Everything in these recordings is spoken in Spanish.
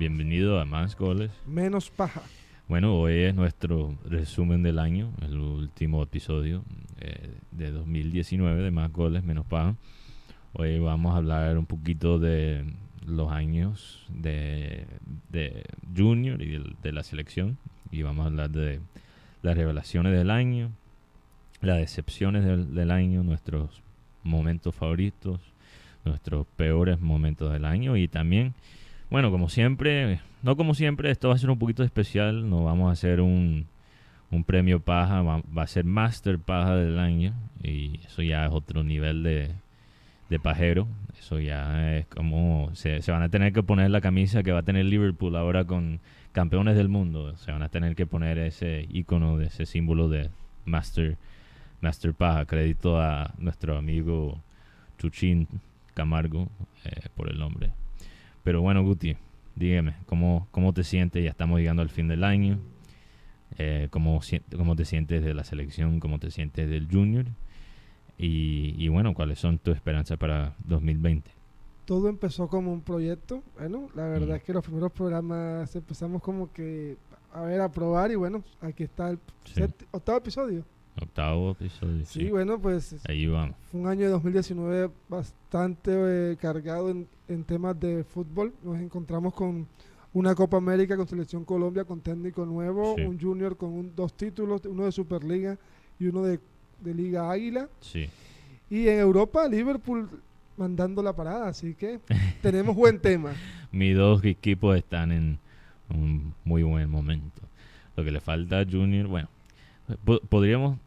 bienvenido a Más Goles. Menos paja. Bueno, hoy es nuestro resumen del año, el último episodio eh, de 2019 de Más Goles, Menos Paja. Hoy vamos a hablar un poquito de los años de, de Junior y de, de la selección. Y vamos a hablar de las revelaciones del año, las decepciones del, del año, nuestros momentos favoritos, nuestros peores momentos del año y también, bueno, como siempre, no como siempre, esto va a ser un poquito especial, no vamos a hacer un, un premio paja, va, a ser Master Paja del año y eso ya es otro nivel de, de pajero, eso ya es como, se, se van a tener que poner la camisa que va a tener Liverpool ahora con campeones del mundo, se van a tener que poner ese icono, de ese símbolo de Master Master Paja, crédito a nuestro amigo Chuchín Camargo eh, por el nombre. Pero bueno, Guti, dígame, ¿cómo, ¿cómo te sientes? Ya estamos llegando al fin del año. Eh, ¿cómo, ¿Cómo te sientes de la selección? ¿Cómo te sientes del Junior? Y, y bueno, ¿cuáles son tus esperanzas para 2020? Todo empezó como un proyecto. Bueno, la verdad mm. es que los primeros programas empezamos como que a ver, a probar y bueno, aquí está el sí. octavo episodio. Octavo episodio. Sí, sí, bueno, pues. Ahí vamos. Fue un año de 2019 bastante eh, cargado en, en, temas de fútbol. Nos encontramos con una Copa América con Selección Colombia, con técnico nuevo, sí. un Junior con un, dos títulos, uno de Superliga y uno de, de Liga Águila. Sí. Y en Europa, Liverpool mandando la parada, así que tenemos buen tema. Mis dos equipos están en un muy buen momento. Lo que le falta a Junior, bueno, podríamos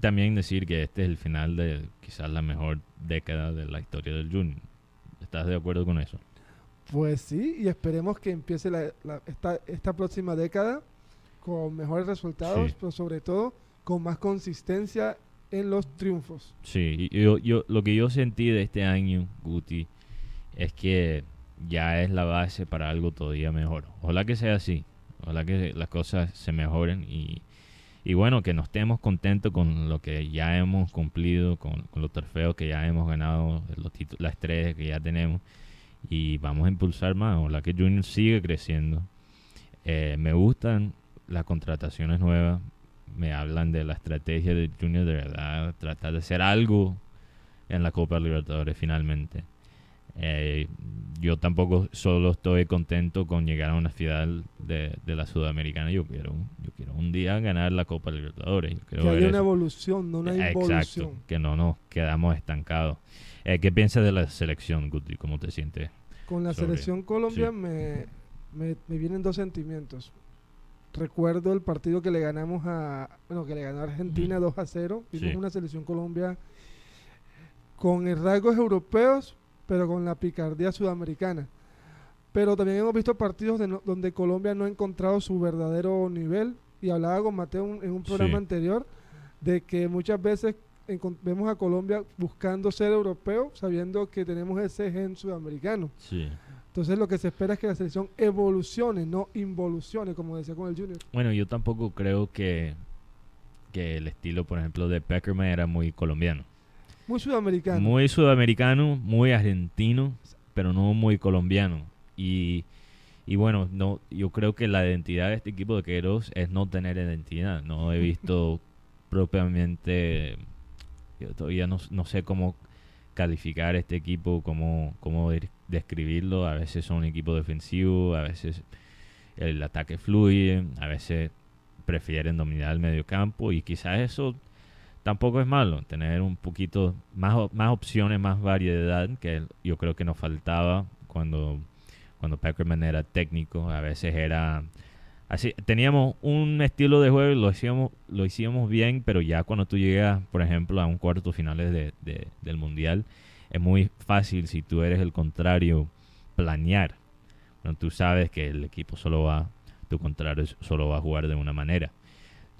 también decir que este es el final de quizás la mejor década de la historia del Junior. ¿Estás de acuerdo con eso? Pues sí, y esperemos que empiece la, la, esta, esta próxima década con mejores resultados, sí. pero sobre todo con más consistencia en los triunfos. Sí, yo, yo, lo que yo sentí de este año, Guti, es que ya es la base para algo todavía mejor. Ojalá que sea así, ojalá que las cosas se mejoren y, y bueno, que nos estemos contentos con lo que ya hemos cumplido, con, los trofeos que ya hemos ganado, los las estrellas que ya tenemos y vamos a impulsar más. Ojalá que Junior sigue creciendo. Eh, me gustan las contrataciones nuevas, me hablan de la estrategia de Junior de verdad, tratar de hacer algo en la Copa Libertadores finalmente. Eh, yo tampoco solo estoy contento con llegar a una final de, de, la Sudamericana. Yo quiero, yo quiero un día ganar la Copa Libertadores. Yo quiero que haya una evolución, no una involución. Exacto, que no nos quedamos estancados. Eh, ¿Qué piensas de la selección, Guti? ¿Cómo te sientes? Con la sobre? selección Colombia sí. me, me, me, vienen dos sentimientos. Recuerdo el partido que le ganamos a, bueno, que le ganó a Argentina mm. 2 a 0. Vimos sí. una selección Colombia con rasgos europeos, pero con la picardía sudamericana. Pero también hemos visto partidos no, donde Colombia no ha encontrado su verdadero nivel. Y hablaba con Mateo un, en un programa sí. anterior de que muchas veces vemos a Colombia buscando ser europeo, sabiendo que tenemos ese gen sudamericano. Sí. Entonces lo que se espera es que la selección evolucione, no involucione, como decía con el Junior. Bueno, yo tampoco creo que, que el estilo, por ejemplo, de Peckerman era muy colombiano. Muy sudamericano. Muy sudamericano, muy argentino, pero no muy colombiano. Y, y bueno, no, yo creo que la identidad de este equipo de Queiroz es no tener identidad. No he visto propiamente, yo todavía no, no sé cómo calificar este equipo, cómo, cómo describirlo. A veces son un equipo defensivo, a veces el ataque fluye, a veces prefieren dominar el medio campo y quizás eso tampoco es malo, tener un poquito más, más opciones, más variedad, que yo creo que nos faltaba cuando, cuando Peckerman era técnico, a veces era así, teníamos un estilo de juego y lo hacíamos, lo hicimos bien, pero ya cuando tú llegas, por ejemplo, a un cuarto finales de, de, del mundial, es muy fácil si tú eres el contrario planear. Tú sabes que el equipo solo va, tu contrario solo va a jugar de una manera.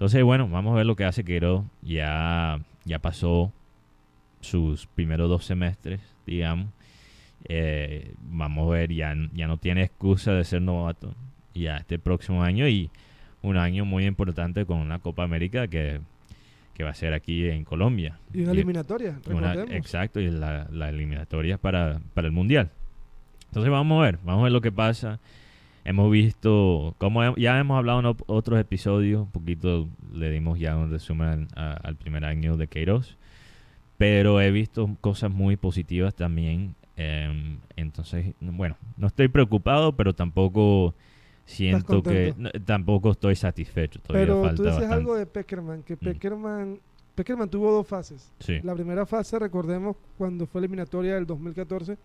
Entonces, bueno, vamos a ver lo que hace Queiroz. Ya, ya pasó sus primeros dos semestres, digamos. Eh, vamos a ver, ya, ya no tiene excusa de ser novato. Ya este próximo año y un año muy importante con una Copa América que, que va a ser aquí en Colombia. Y una eliminatoria, una, Exacto, y la, la eliminatoria para, para el Mundial. Entonces vamos a ver, vamos a ver lo que pasa. Hemos visto, como ya hemos hablado en otros episodios, un poquito le dimos ya un resumen al primer año de Queiroz, pero he visto cosas muy positivas también. Em, entonces, bueno, no estoy preocupado, pero tampoco siento que tampoco estoy satisfecho. pero tú dices algo de Peckerman, que mm. Peckerman, Peckerman tuvo dos fases. La primera fase, recordemos, cuando fue eliminatoria del 2014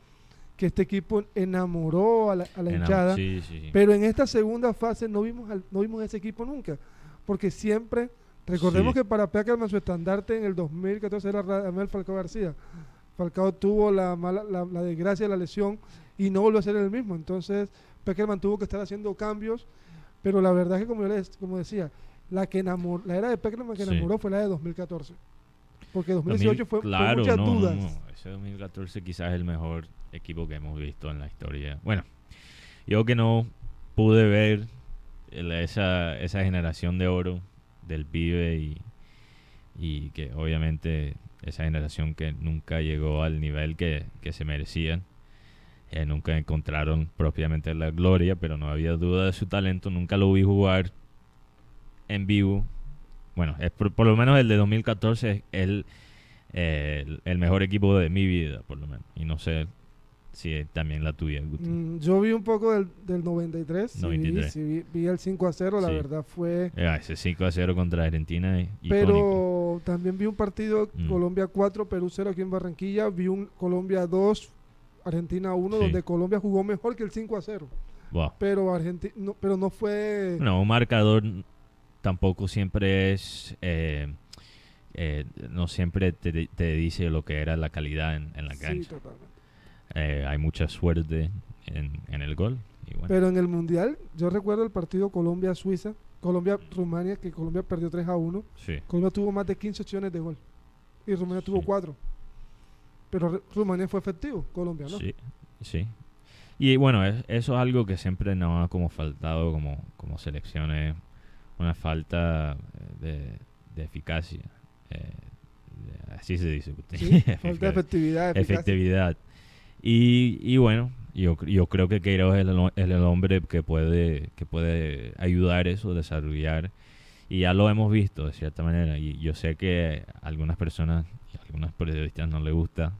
que este equipo enamoró a la, hinchada. Pero en esta segunda fase no vimos, no vimos ese equipo nunca. Porque siempre, recordemos que para Peckerman su estandarte en el 2014 era Ramel Falcao García. Falcao tuvo la, mala, la, desgracia de la lesión y no volvió a ser el mismo. Entonces, Peckerman tuvo que estar haciendo cambios. Pero la verdad es que, como, yo les, como decía, la que enamoró, la era de Peckerman que enamoró fue la de 2014. Porque 2018 fue, claro, muchas no, dudas. ese 2014 quizás es el mejor equipo que hemos visto en la historia. Bueno, yo que no pude ver esa, esa generación de oro del pibe y, y que obviamente esa generación que nunca llegó al nivel que, se merecían. Eh, nunca encontraron propiamente la gloria, pero no había duda de su talento. Nunca lo vi jugar en vivo. Bueno, es por, lo menos el de 2014 es el, eh, el, mejor equipo de mi vida, por lo menos. Y no sé Sí, también la tuya, mm, yo vi un poco del, del 93. 93. Sí, vi, el 5 a 0, la verdad fue. ese 5 a 0 contra Argentina. Pero también vi un partido mm. Colombia 4, Perú 0 aquí en Barranquilla. Vi un Colombia 2, Argentina 1, donde Colombia jugó mejor que el 5 a 0. Pero, Argentina, no, pero no fue. No, un marcador tampoco siempre es. Eh, eh, no siempre te, te, dice lo que era la calidad en, en la cancha. Sí. Eh, hay mucha suerte en, el gol. Pero en el Mundial, yo recuerdo el partido Colombia-Suiza, Colombia-Rumania, que Colombia perdió 3 a 1. Colombia tuvo más de 15 opciones de gol. Y Rumania tuvo 4. Pero Rumania fue efectivo, Colombia, ¿no? Sí, sí. Y bueno, eso es algo que siempre nos ha como faltado como, como selecciones, una falta de, eficacia. Eh, así se dice. falta de efectividad. Efectividad. Y, bueno, yo, yo creo que Queiroz es el, el, hombre que puede, que puede ayudar eso, desarrollar. Y ya lo hemos visto de cierta manera. Y yo sé que a algunas personas, a algunos periodistas no les gusta.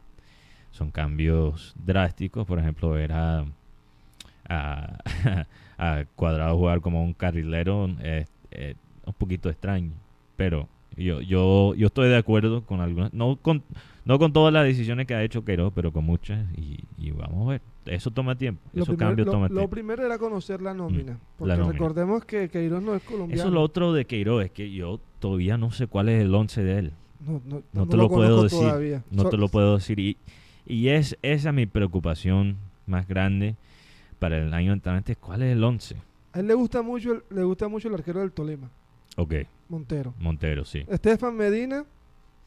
Son cambios drásticos. Por ejemplo, ver a, a, Cuadrado jugar como un carrilero es, un poquito extraño. Pero yo, yo, yo estoy de acuerdo con algunas. No con no con todas las decisiones que ha hecho Queiroz, pero con muchas. Y, vamos a ver. Eso toma tiempo. Lo tiempo. Lo primero era conocer la nómina. Mm, porque recordemos que Queiroz no es colombiano. Eso es lo otro de Queiroz. Es que yo todavía no sé cuál es el once de él. No, no, no te lo, puedo decir. No te lo puedo decir. Y, y es esa mi preocupación más grande para el año entrante. ¿Cuál es el once? A él le gusta mucho, le gusta mucho el arquero del Tolema. Ok. Montero. Montero, sí. Estefan Medina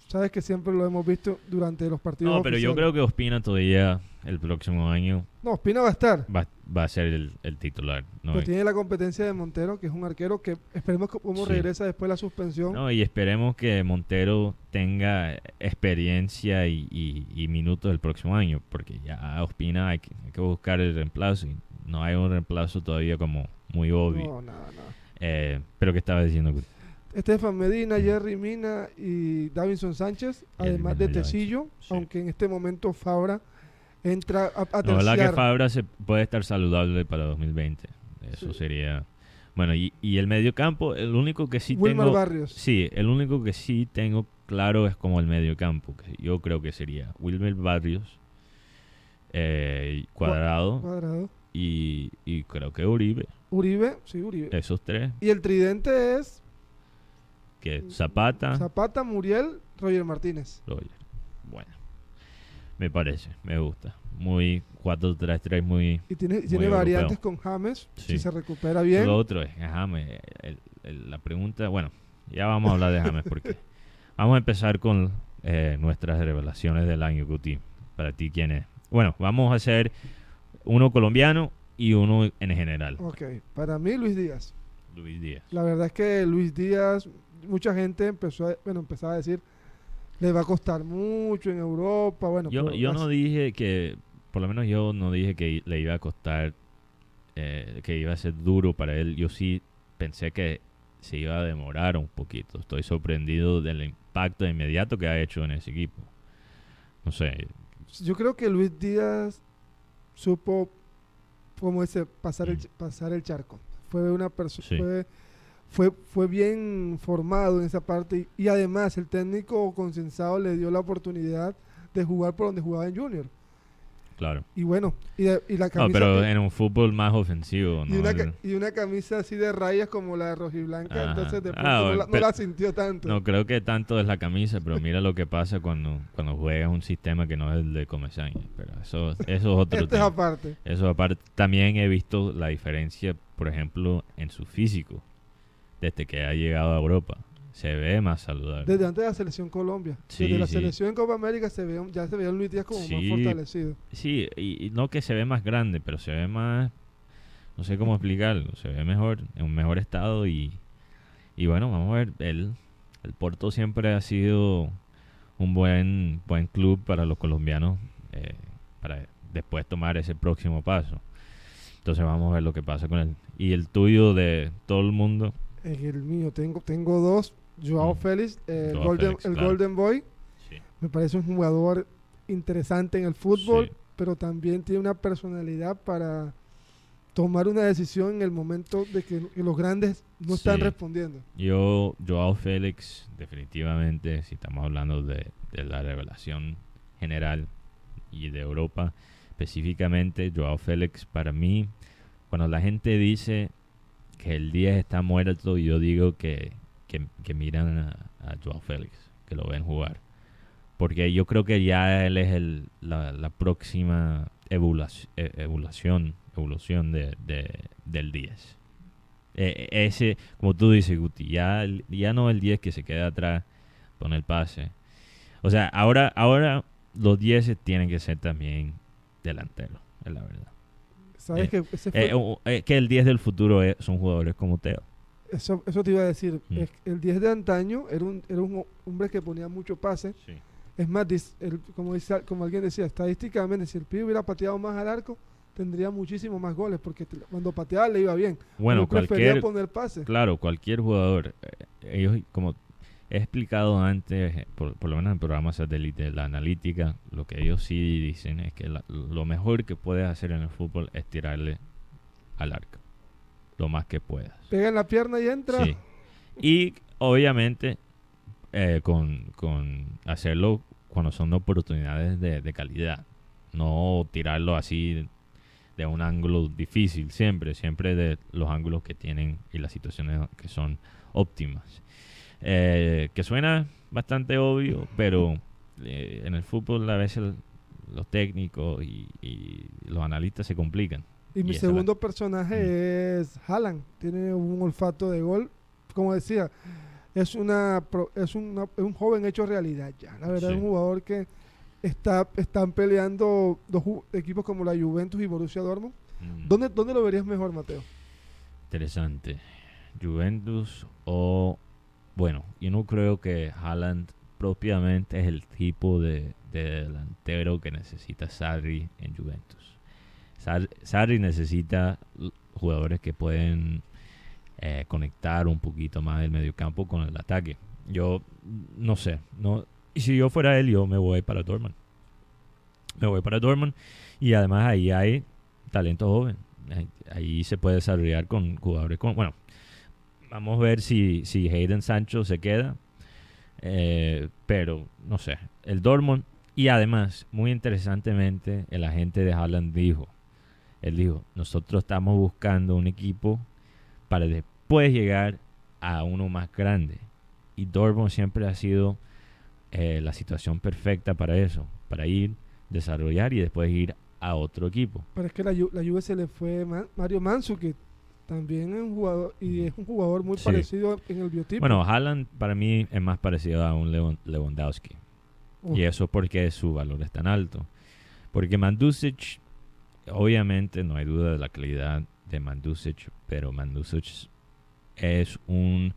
Sabes que siempre lo hemos visto durante los partidos. No, pero yo creo que Ospina todavía el próximo año. No, Ospina va a estar. Va, a ser el, titular. pero tiene la competencia de Montero, que es un arquero que esperemos que cómo regresa después de la suspensión. No, y esperemos que Montero tenga experiencia y, minutos el próximo año, porque ya Ospina hay que, hay que buscar el reemplazo y no hay un reemplazo todavía como muy obvio. No, nada, nada. Eh, pero ¿qué estaba diciendo? Estefan Medina, Jerry Mina y Davinson Sánchez, además de Tecillo, aunque en este momento Fabra entra a, a La verdad que Fabra se puede estar saludable para 2020. Eso sería... Bueno, y, y el mediocampo, el único que sí Wilmer tengo... Barrios. Sí, el único que sí tengo claro es como el mediocampo, que yo creo que sería Wilmer Barrios, eh, Cuadrado, Cuadrado. Y, y creo que Uribe. Uribe, sí, Uribe. Esos tres. Y el tridente es que Zapata. Zapata, Muriel, Roger Martínez. Roger. Bueno. Me parece, me gusta. Muy 4-3-3, muy. Y tiene, tiene variantes con James, si se recupera bien. Lo otro es James. la pregunta, bueno, ya vamos a hablar de James porque. vamos a empezar con eh, nuestras revelaciones del año, Guti. Para ti, ¿quién es? Bueno, vamos a hacer uno colombiano y uno en general. Ok, para mí Luis Díaz. Luis Díaz. La verdad es que Luis Díaz mucha gente empezó a, bueno, empezaba a decir, le va a costar mucho en Europa. Bueno, yo, yo no dije que, por lo menos yo no dije que le iba a costar eh, que iba a ser duro para él. Yo sí pensé que se iba a demorar un poquito. Estoy sorprendido del impacto inmediato que ha hecho en ese equipo. No sé. Yo creo que Luis Díaz supo, como ese, pasar, el, Mm. pasar el charco. Fue una persona, Sí. fue, fue, fue bien formado en esa parte y, y además el técnico consensado le dio la oportunidad de jugar por donde jugaba en Junior. Claro. Y bueno, y, de- y la No, camisa pero que- en un fútbol más ofensivo, y, ¿no? una, El- ca- y una camisa así de rayas como la de rojiblanca, Ajá. entonces de Ah, no, la, no pero- la sintió tanto. No creo que tanto es la camisa, pero mira lo que pasa cuando, cuando juegas un sistema que no es el de Comesaña. Pero eso, eso es otro Esto es tema. aparte. Eso aparte, también he visto la diferencia, por ejemplo, en su físico, desde que ha llegado a Europa. Se ve más saludable. Desde antes de la selección Colombia. Sí, Desde la sí. selección en Copa América se ve, ya se veía Luis Díaz como más fortalecido. Sí, y, y no que se ve más grande, pero se ve más, no sé cómo explicarlo, se ve mejor, en un mejor estado y, y bueno, vamos a ver, el, el Porto siempre ha sido un buen, buen club para los colombianos eh, para después tomar ese próximo paso. Entonces vamos a ver lo que pasa con él. Y el tuyo de todo el mundo, En el mío tengo, tengo dos. Joao. Félix, eh, el, Joao Golden, Félix, el claro. Golden Boy. sí, Me parece un jugador interesante en el fútbol, Sí. pero también tiene una personalidad para tomar una decisión en el momento de que, que los grandes no están respondiendo. Yo, Joao Félix, definitivamente, si estamos hablando de, de la revelación general y de Europa, específicamente, Joao Félix, para mí, cuando la gente dice que el 10 está muerto, yo digo que, que, que miran a, a Joao Félix, que lo ven jugar. Porque yo creo que ya él es el, la, la próxima evolución, evolución, evolución de, de- del 10. Eh, eh, ese, como tú dices, Guti, ya, ya no el 10 que se queda atrás con el pase. O sea, ahora, ahora los 10 tienen que ser también delanteros, es la verdad. ¿Sabes Eh, que ese fue- Eh, eh, que el 10 del futuro es- son jugadores como Teo. Eso, eso te iba a decir. Mm. Es el 10 de antaño era un, era un hombre que ponía mucho pase. Es más, dis- el- como, dice, como alguien decía, estadísticamente, si el pibe hubiera pateado más al arco, tendría muchísimo más goles, porque cuando pateaba le iba bien. Bueno, prefería cualquier, poner pase. claro, cualquier jugador, eh, ellos, como he explicado antes, eh, por, por lo menos en programas satélite, la analítica, lo que ellos sí dicen es que la- lo mejor que puedes hacer en el fútbol es tirarle al arco, lo más que puedas. Pega en la pierna y entra. Sí. Y obviamente eh, con, con hacerlo cuando son oportunidades de, de calidad. No tirarlo así de un ángulo difícil, siempre, siempre de los ángulos que tienen y las situaciones que son óptimas. Eh, que suena bastante obvio, pero eh, en el fútbol a veces los técnicos y, y los analistas se complican. Y mi la- segundo personaje Mm. es Haaland. Tiene un olfato de gol. Como decía, es una es, una- es un joven hecho realidad ya. La verdad, Sí. es un jugador que está están peleando dos equipos como la Juventus y Borussia Dortmund. Mm. ¿Dónde, dónde lo verías mejor, Mateo? Interesante. Juventus o... Bueno, yo no creo que Haaland propiamente es el tipo de, de delantero que necesita Sarri en Juventus. Sar- Sarri necesita jugadores que pueden eh, conectar un poquito más el mediocampo con el ataque. Yo no sé, no y si yo fuera él, yo me voy para Dortmund. Me voy para Dortmund y además ahí hay talento joven. Ahí, ahí se puede desarrollar con jugadores con bueno, vamos a ver si si Hayden Sancho se queda. Eh, pero no sé, el Dortmund y además, muy interesantemente, el agente de Haaland dijo, él dijo, nosotros estamos buscando un equipo para después llegar a uno más grande. Y Dortmund siempre ha sido eh, la situación perfecta para eso, para ir, desarrollar y después ir a otro equipo. Pero es que la, la Juve se le fue Ma- Mario Mansu, que también es un jugador, y es un jugador muy Sí. parecido en el biotipo. Bueno, Haaland para mí es más parecido a un Lewandowski. Y eso porque su valor es tan alto. Porque Mandusic, obviamente no hay duda de la calidad de Mandusic, pero Mandusic es un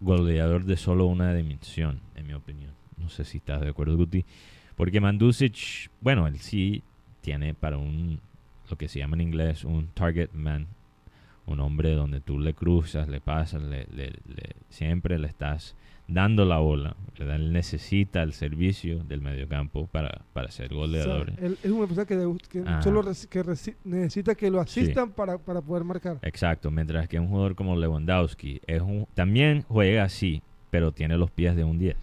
goleador de solo una dimensión, en mi opinión. No sé si estás de acuerdo, Guti. Porque Mandusic, bueno, él sí tiene para un lo que se llama en inglés un target man, un hombre donde tú le cruzas, le pasas, le, le, siempre le estás dando la bola. Él necesita el servicio del mediocampo para, para ser goleador. es una persona que, solo que necesita que lo asistan para, para, poder marcar. Exacto, mientras que un jugador como Lewandowski es un, también juega así, pero tiene los pies de un 10.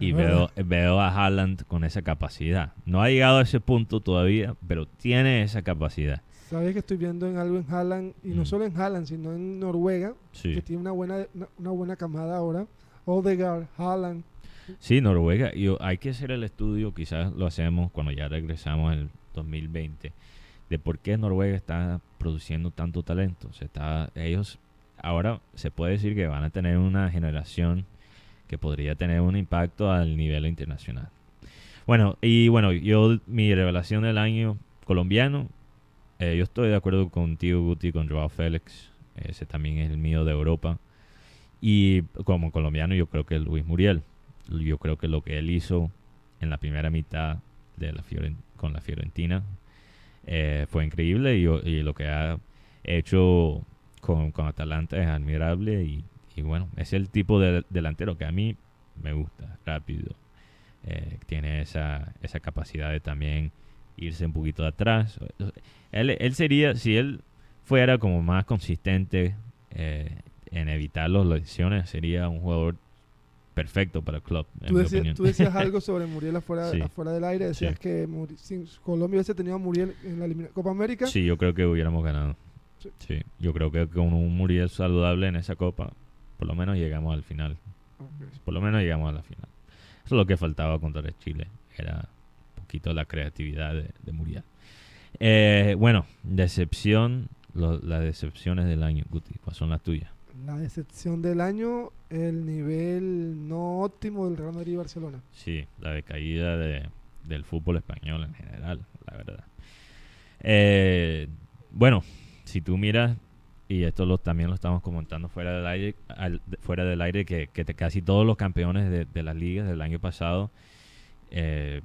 Y veo, veo a Haaland con esa capacidad. No ha llegado a ese punto todavía, pero tiene esa capacidad. Sabes que estoy viendo en algo en Haaland, y no mm. solo en Haaland, sino en Noruega, que tiene una buena, una, buena camada ahora. Odegaard, Haaland. Sí, Noruega. Y hay que hacer el estudio, quizás lo hacemos cuando ya regresamos en el 2020, de por qué Noruega está produciendo tanto talento. Se está, ellos ahora se puede decir que van a tener una generación que podría tener un impacto al nivel internacional. Bueno, y bueno, yo mi revelación del año colombiano, eh, yo estoy de acuerdo contigo, Guti, con Joao Félix. Ese también es el mío de Europa. Y como colombiano, yo creo que Luis Muriel. Yo creo que lo que él hizo en la primera mitad de la con la Fiorentina eh, fue increíble y, lo que ha hecho con, con Atalanta es admirable y y bueno, es el tipo de delantero que a mí me gusta, rápido. Eh, tiene esa, esa capacidad de también irse un poquito de atrás. Él, él sería, si él fuera como más consistente eh, en evitar las lesiones, sería un jugador perfecto para el club. Tú, decías algo sobre Muriel afuera, del aire, decías que si Colombia hubiese tenido a Muriel en la Copa América. Sí, yo creo que hubiéramos ganado. Sí. yo creo que con un Muriel saludable en esa Copa por lo menos llegamos al final. Por lo menos llegamos a la final. Eso es lo que faltaba contra el Chile. Era poquito la creatividad de, Muriel. Eh, bueno, decepción, las decepciones del año, Guti, ¿cuáles son las tuyas? La decepción del año, el nivel no óptimo del Real Madrid y Barcelona. Sí, la decaída de, del fútbol español en general, la verdad. Eh, bueno, si tú miras y esto lo, también lo estamos comentando fuera del aire, fuera del aire que, casi todos los campeones de, de, las ligas del año pasado eh,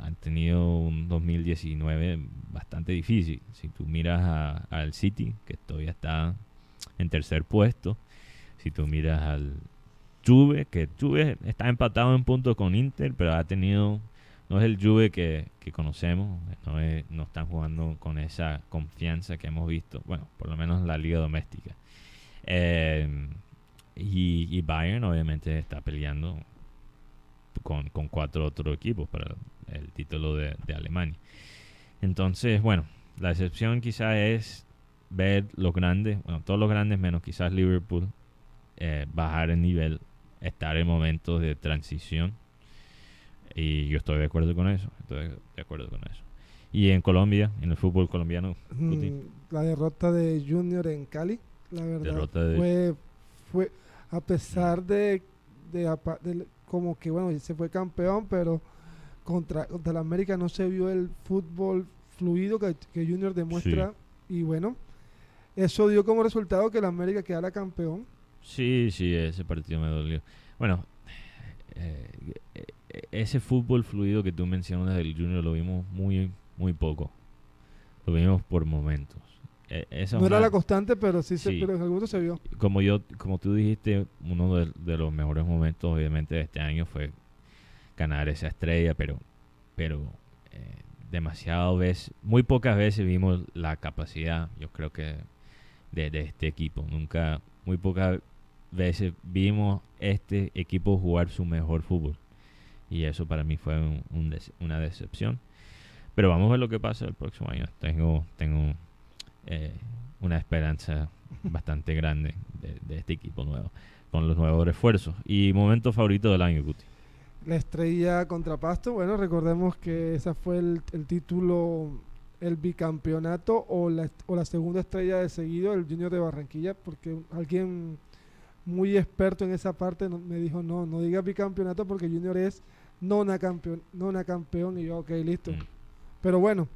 han tenido un 2019 bastante difícil. Si tú miras al City, que todavía está en tercer puesto, si tú miras al Juve, que Juve está empatado en puntos con Inter, pero ha tenido no es el Juve que, conocemos, no, están jugando con esa confianza que hemos visto, bueno, por lo menos en la liga doméstica. Eh, y, Bayern obviamente está peleando con, cuatro otros equipos para el título de, Alemania. Entonces, bueno, la excepción quizás es ver los grandes, bueno, todos los grandes menos quizás Liverpool, eh, bajar el nivel, estar en momentos de transición y yo estoy de acuerdo con eso. Estoy de acuerdo con eso. Y en Colombia, en el fútbol colombiano. Mm, la derrota de Junior en Cali, la verdad. Fue, fue a pesar de, de, como que, bueno, se fue campeón, pero contra, contra la América no se vio el fútbol fluido que, Junior demuestra. Y bueno, eso dio como resultado que la América quedara campeón. Sí, sí, ese partido me dolió. Bueno, eh, ese fútbol fluido que tú mencionas del Junior lo vimos muy, muy poco. Lo vimos por momentos. E, no era la constante, pero sí, Se, pero en algún se vio. Como yo, como tú dijiste, uno de, los mejores momentos, obviamente, de este año fue ganar esa estrella, pero, pero eh, demasiado veces, muy pocas veces vimos la capacidad, yo creo que, de, de este equipo. Nunca, muy pocas veces vimos este equipo jugar su mejor fútbol. Y eso para mí fue una decepción. Pero vamos a ver lo que pasa el próximo año. Tengo, tengo eh, una esperanza bastante grande de, este equipo nuevo, con los nuevos refuerzos. ¿Y momento favorito del año, Guti? La estrella contra Pasto. Bueno, recordemos que ese fue el, título, el bicampeonato o la, o la segunda estrella de seguido, el Junior de Barranquilla, porque alguien muy experto en esa parte me dijo, no, no diga bicampeonato porque Junior es nona campeón, nona campeón y yo, ok, listo. Mm. Pero bueno,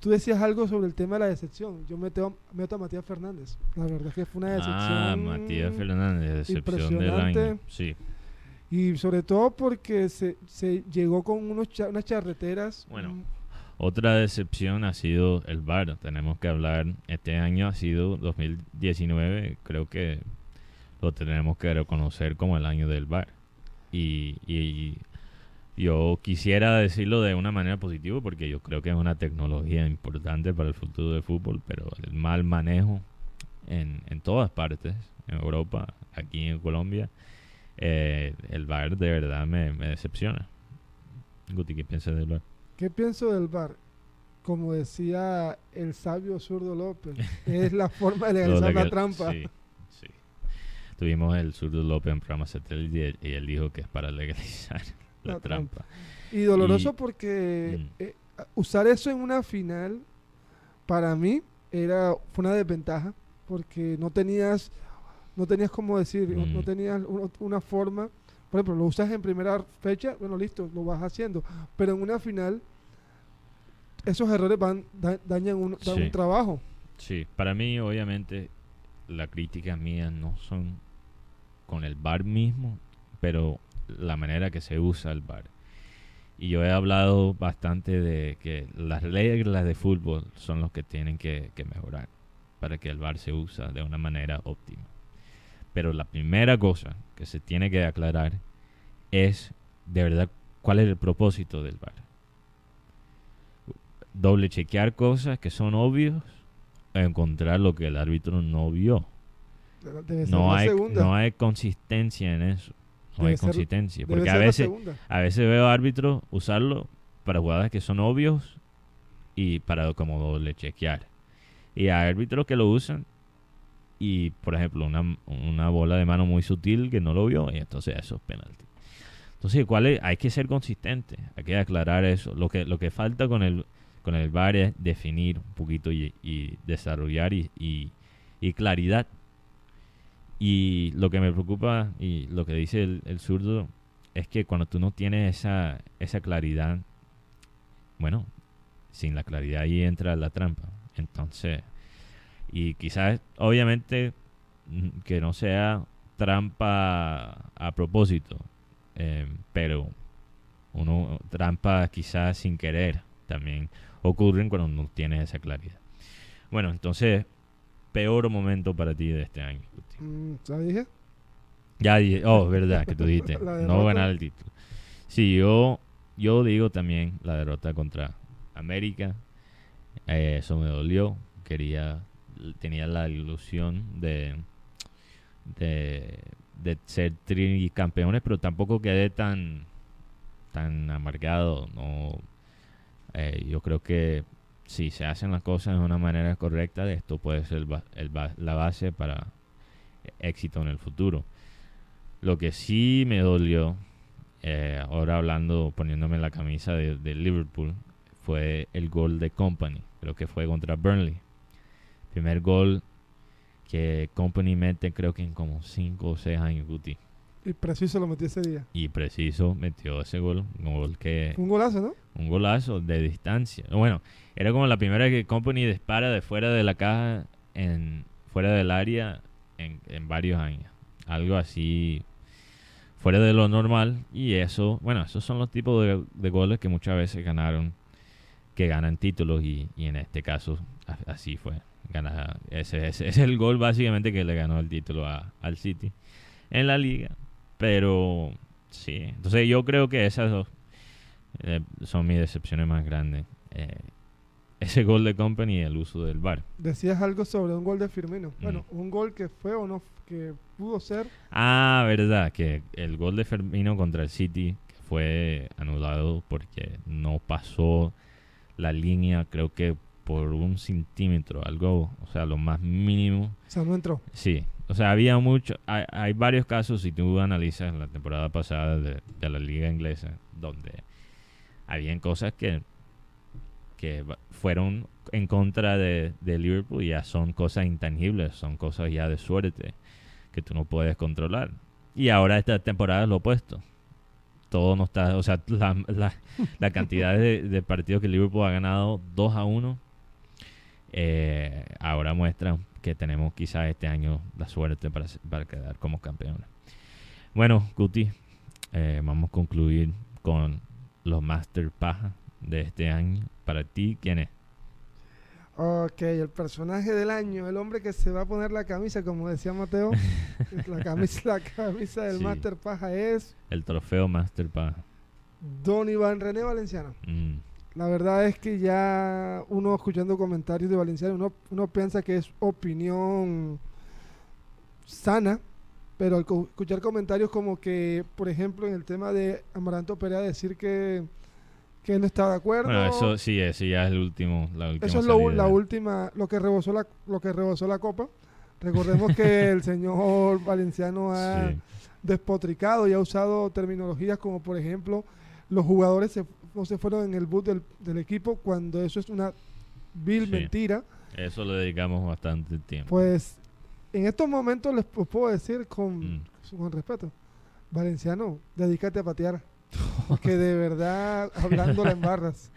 tú decías algo sobre el tema de la decepción. Yo meto, meto a Matías Fernández. La verdad es que fue una decepción. Ah, Matías Fernández, decepción del año. Sí. Y sobre todo porque se, se llegó con unos unas charreteras. Bueno, Otra decepción ha sido el VAR. Tenemos que hablar, este año ha sido 2019, creo que lo tenemos que reconocer como el año del VAR. Y, y yo quisiera decirlo de una manera positiva porque yo creo que es una tecnología importante para el futuro del fútbol, pero el mal manejo en, en todas partes, en Europa, aquí en Colombia, eh, el VAR de verdad me, decepciona. Guti, ¿qué piensas del VAR? ¿Qué pienso del VAR? Como decía el sabio zurdo López, es la forma de legalizar la trampa. Sí, sí. Tuvimos el zurdo López en programa satélite y él dijo que es para legalizar la, trampa. Y doloroso porque mm. eh, usar eso en una final, para mí, era fue una desventaja porque no tenías no tenías como decir, no, mm. tenías una forma. Por ejemplo, lo usas en primera fecha, bueno, listo, lo vas haciendo. Pero en una final, esos errores van dañan un, un trabajo. Sí, para mí, obviamente, las críticas mías no son con el bar mismo, pero la manera que se usa el bar. Y yo he hablado bastante de que las reglas de fútbol son los que tienen que, que mejorar para que el bar se use de una manera óptima. Pero la primera cosa que se tiene que aclarar es de verdad cuál es el propósito del bar. Doble chequear cosas que son obvios encontrar lo que el árbitro no vio. No hay, no hay consistencia en eso. No hay consistencia. Porque a veces, a veces veo árbitros usarlo para jugadas que son obvios y para como doble chequear. Y hay árbitros que lo usan y, por ejemplo, una, una bola de mano muy sutil que no lo vio y entonces eso es penalti. Entonces, ¿cuál hay que ser consistente, hay que aclarar eso. Lo que, lo que falta con el, con el VAR es definir un poquito y, desarrollar y, y, claridad. Y lo que me preocupa y lo que dice el, zurdo es que cuando tú no tienes esa, esa claridad, bueno, sin la claridad ahí entra la trampa. Entonces, y quizás, obviamente, mm, que no sea trampa a propósito, eh, pero uno trampa quizás sin querer también ocurren cuando no tienes esa claridad. Bueno, entonces, peor momento para ti de este año. Mm, ¿Ya dije? Ya dije, oh, verdad que tú dijiste, no ganar el título. Sí, yo, yo digo también la derrota contra América, eh, eso me dolió, quería tenía la ilusión de, de, de ser campeones pero tampoco quedé tan, tan amargado. No, eh, yo creo que si se hacen las cosas de una manera correcta, esto puede ser la base para éxito en el futuro. Lo que sí me dolió, eh, ahora hablando, poniéndome la camisa de, de Liverpool, fue el gol de Company. Creo que fue contra Burnley Primer gol que Company mete creo que en como 5 o 6 años, Guti. Y Preciso lo metió ese día. Y Preciso metió ese gol. Un gol que... Un golazo, ¿no? Un golazo de distancia. Bueno, era como la primera que Company dispara de fuera de la caja, en fuera del área, en, en varios años. Algo así fuera de lo normal. Y eso, bueno, esos son los tipos de, de goles que muchas veces ganaron, que ganan títulos. Y, y en este caso, así fue ese, es el gol básicamente que le ganó el título al City en la liga. Pero sí, entonces yo creo que esas dos eh, son mis decepciones más grandes. Eh, ese gol de Company y el uso del bar. Decías algo sobre un gol de Firmino. Mm. Bueno, un gol que fue o no, que pudo ser. Ah, verdad, que el gol de Firmino contra el City fue anulado porque no pasó la línea, creo que por un centímetro, algo, o sea, lo más mínimo. O sea, no entró. Sí, o sea, había mucho, hay, varios casos, si tú analizas la temporada pasada de, la liga inglesa, donde habían cosas que, que fueron en contra de, de Liverpool, ya son cosas intangibles, son cosas ya de suerte que tú no puedes controlar. Y ahora esta temporada es lo opuesto todo no está, o sea, la, la, cantidad de, de, partidos que Liverpool ha ganado 2 a 1 eh, ahora muestra que tenemos quizás este año la suerte para, para quedar como campeones. Bueno, Guti, eh, vamos a concluir con los Master Paja de este año para ti, ¿quién es? Ok, el personaje del año, el hombre que se va a poner la camisa, como decía Mateo. la, camisa, la camisa del Master Paja es. El trofeo Master Paja. Don Iván René Valenciano. Mm. La verdad es que ya uno escuchando comentarios de Valenciano, uno, uno piensa que es opinión sana, pero al escuchar comentarios como que, por ejemplo, en el tema de Amaranto Perea, decir que que él no está de acuerdo. Bueno, eso sí, eso ya es el último, la última Eso es lo, la última, lo que rebosó la, lo que rebosó la copa. Recordemos que el señor Valenciano ha despotricado y ha usado terminologías como, por ejemplo, los jugadores se, no se fueron en el bus del, del equipo cuando eso es una vil mentira. Eso le dedicamos bastante tiempo. Pues en estos momentos les puedo decir con, mm. con respeto, Valenciano, dedícate a patear. que de verdad, hablando en barras.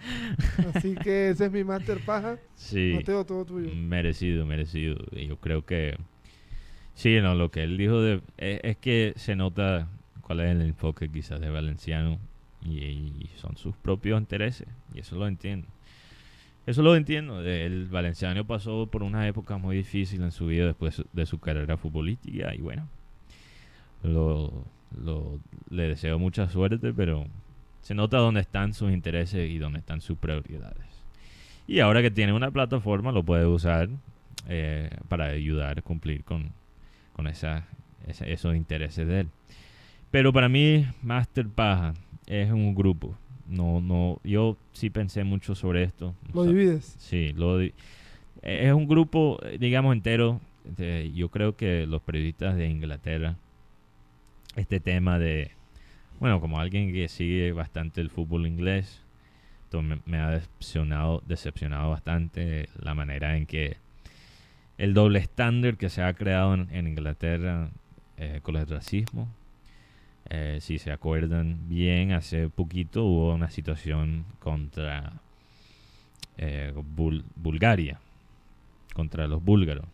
Así que ese es mi Master Paja. Sí. Mateo, todo tuyo. Merecido, merecido. Yo creo que. Sí, no, lo que él dijo de, e, es, que se nota cuál es el enfoque quizás de Valenciano y, son sus propios intereses. Y eso lo entiendo. Eso lo entiendo. El Valenciano pasó por una época muy difícil en su vida después de su carrera futbolística y bueno, lo, le deseo mucha suerte, pero se nota dónde están sus intereses y dónde están sus prioridades. Y ahora que tiene una plataforma, lo puede usar eh, para ayudar a cumplir con, con esa, esos intereses de él. Pero para mí, Master Paja es un grupo. No, no, yo sí pensé mucho sobre esto. ¿Lo divides? Sí, lo es un grupo, digamos, entero. yo creo que los periodistas de Inglaterra este tema de, bueno, como alguien que sigue bastante el fútbol inglés, me, ha decepcionado, decepcionado bastante la manera en que el doble estándar que se ha creado en, Inglaterra eh, con el racismo. Eh, si se acuerdan bien, hace poquito hubo una situación contra eh, Bulgaria, contra los búlgaros.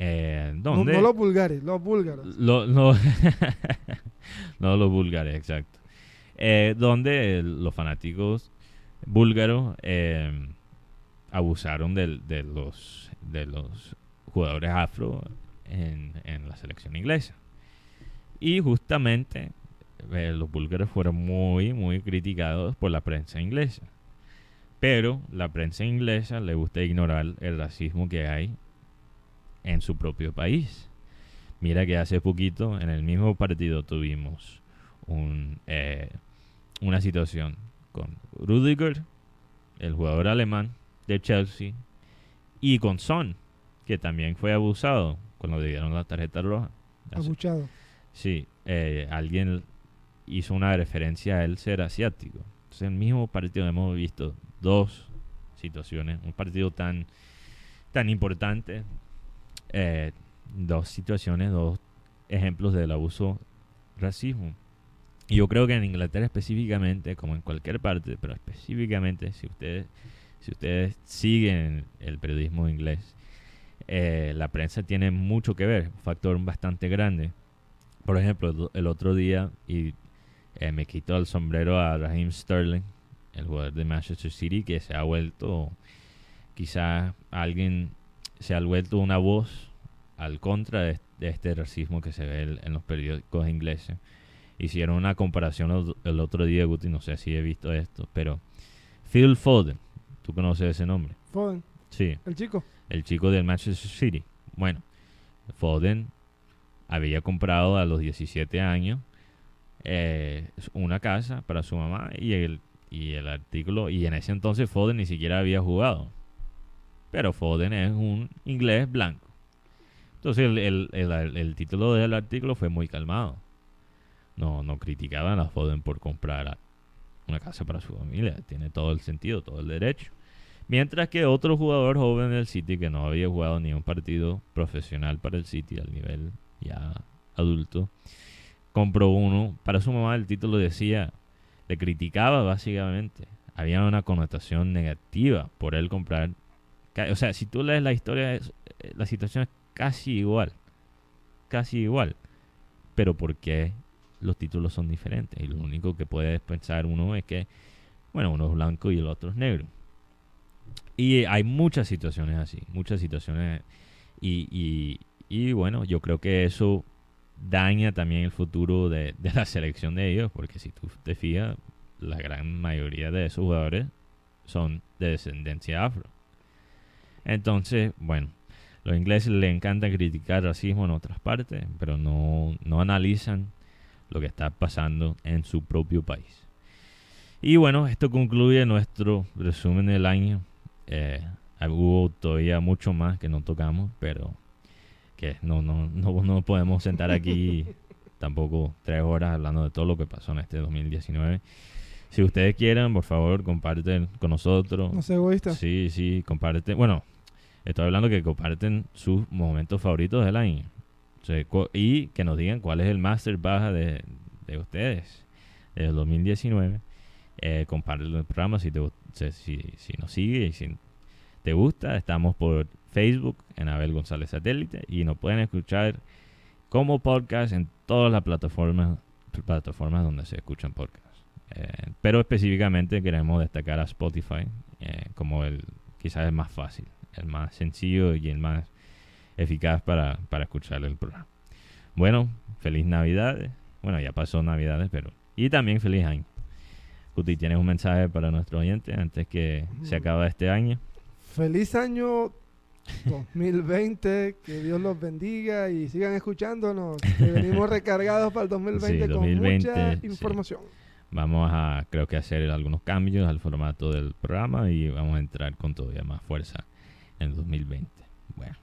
Eh, no, los vulgares, los búlgaros. no, no los búlgares, exacto. Eh, donde los fanáticos búlgaros abusaron de, los, de los jugadores afro en, la selección inglesa. Y justamente los búlgaros fueron muy, muy criticados por la prensa inglesa. Pero la prensa inglesa le gusta ignorar el racismo que hay en su propio país. Mira que hace poquito en el mismo partido tuvimos un, eh, una situación con Rudiger, el jugador alemán de Chelsea, y con Son, que también fue abusado cuando le dieron la tarjeta roja. Sí, eh, alguien hizo una referencia a él ser asiático. Entonces, en el mismo partido hemos visto dos situaciones, un partido tan, tan importante, eh, dos situaciones, dos ejemplos del abuso racismo. Y yo creo que en Inglaterra específicamente, como en cualquier parte, pero específicamente si ustedes, si ustedes siguen el periodismo inglés, eh, la prensa tiene mucho que ver, un factor bastante grande. Por ejemplo, el otro día, y eh, me quito el sombrero a Raheem Sterling, el jugador de Manchester City, que se ha vuelto quizás alguien se ha vuelto una voz al contra de, este racismo que se ve en los periódicos ingleses. Hicieron una comparación el, otro día, Guti, no sé si he visto esto, pero Phil Foden, ¿tú conoces ese nombre? Foden. Sí. El chico. El chico del Manchester City. Bueno, Foden había comprado a los 17 años eh, una casa para su mamá y el, y el artículo, y en ese entonces Foden ni siquiera había jugado. Pero Foden es un inglés blanco. Entonces el, título del artículo fue muy calmado. No, no criticaban a Foden por comprar una casa para su familia. Tiene todo el sentido, todo el derecho. Mientras que otro jugador joven del City que no había jugado ni un partido profesional para el City al nivel ya adulto, compró uno. Para su mamá el título decía, le criticaba básicamente. Había una connotación negativa por él comprar o sea, si tú lees la historia, eh, la situación es casi igual. Casi igual. Pero ¿por qué los títulos son diferentes? Y lo único que puede pensar uno es que bueno, uno es blanco y el otro es negro. Y hay muchas situaciones así, muchas situaciones. Y, y, bueno, yo creo que eso daña también el futuro de, de, la selección de ellos, porque si tú te fijas, la gran mayoría de esos jugadores son de descendencia afro. Entonces, bueno, los ingleses les encanta criticar racismo en otras partes, pero no, no analizan lo que está pasando en su propio país. Y bueno, esto concluye nuestro resumen del año. Eh, hubo todavía mucho más que no tocamos, pero que no, no, no, no podemos sentar aquí tampoco tres horas hablando de todo lo que pasó en este 2019. Si ustedes quieren, por favor, comparten con nosotros. No sé, egoísta. Sí, sí, comparten. Bueno, estoy hablando que comparten sus momentos favoritos del año. y que nos digan cuál es el master baja de, de ustedes del 2019. Eh, comparten el programa si, te, si, si nos sigue y si te gusta. Estamos por Facebook en Abel González Satélite y nos pueden escuchar como podcast en todas las plataformas, plataformas donde se escuchan podcasts. Eh, pero específicamente queremos destacar a Spotify eh, como el quizás el más fácil, el más sencillo y el más eficaz para, para escuchar el programa. Bueno, feliz Navidad. Bueno, ya pasó Navidades, pero... Y también feliz año. Cuti, ¿tienes un mensaje para nuestro oyente antes que se acabe este año? Feliz año 2020, que Dios los bendiga y sigan escuchándonos. Que venimos recargados para el 2020, con mucha información. Vamos a, creo que, hacer algunos cambios al formato del programa y vamos a entrar con todavía más fuerza en el 2020. Bueno.